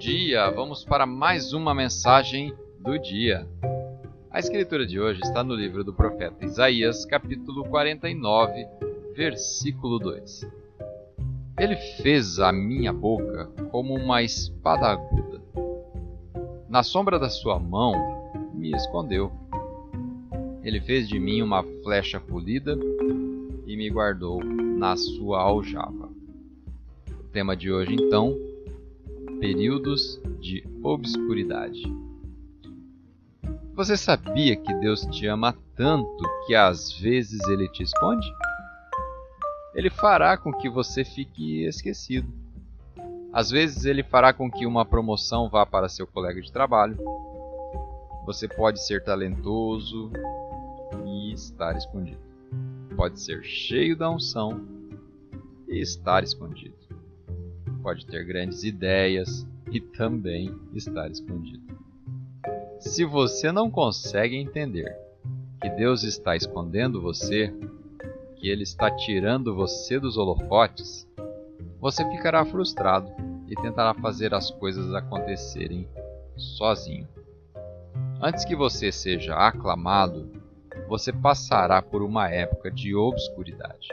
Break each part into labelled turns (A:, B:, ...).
A: dia! Vamos para mais uma mensagem do dia. A escritura de hoje está no livro do profeta Isaías, capítulo 49, versículo 2. Ele fez a minha boca como uma espada aguda. Na sombra da sua mão me escondeu. Ele fez de mim uma flecha polida e me guardou na sua aljava. O tema de hoje, então, períodos de obscuridade. Você sabia que Deus te ama tanto que às vezes ele te esconde? Ele fará com que você fique esquecido. Às vezes ele fará com que uma promoção vá para seu colega de trabalho. Você pode ser talentoso e estar escondido. Pode ser cheio da unção e estar escondido pode ter grandes ideias e também estar escondido. Se você não consegue entender que Deus está escondendo você, que Ele está tirando você dos holofotes, você ficará frustrado e tentará fazer as coisas acontecerem sozinho. Antes que você seja aclamado, você passará por uma época de obscuridade.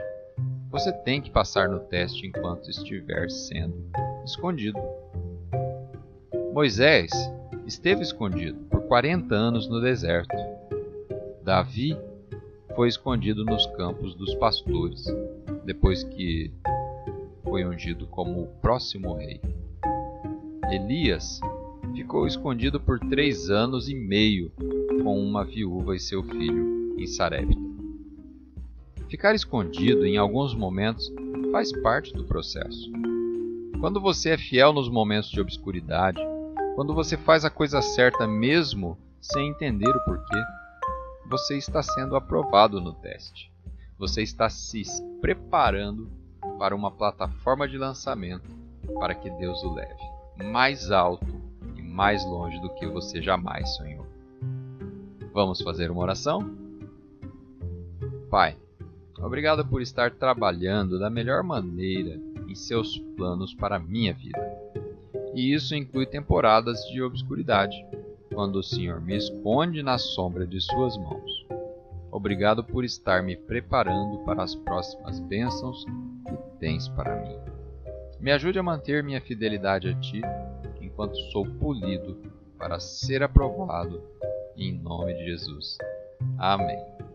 A: Você tem que passar no teste enquanto estiver sendo escondido. Moisés esteve escondido por 40 anos no deserto. Davi foi escondido nos campos dos pastores, depois que foi ungido como o próximo rei. Elias ficou escondido por três anos e meio com uma viúva e seu filho em Sarepta. Ficar escondido em alguns momentos faz parte do processo. Quando você é fiel nos momentos de obscuridade, quando você faz a coisa certa mesmo sem entender o porquê, você está sendo aprovado no teste. Você está se preparando para uma plataforma de lançamento para que Deus o leve mais alto e mais longe do que você jamais sonhou. Vamos fazer uma oração? Pai, Obrigado por estar trabalhando da melhor maneira em seus planos para a minha vida. E isso inclui temporadas de obscuridade, quando o Senhor me esconde na sombra de Suas mãos. Obrigado por estar me preparando para as próximas bênçãos que tens para mim. Me ajude a manter minha fidelidade a Ti enquanto sou polido para ser aprovado, em nome de Jesus. Amém.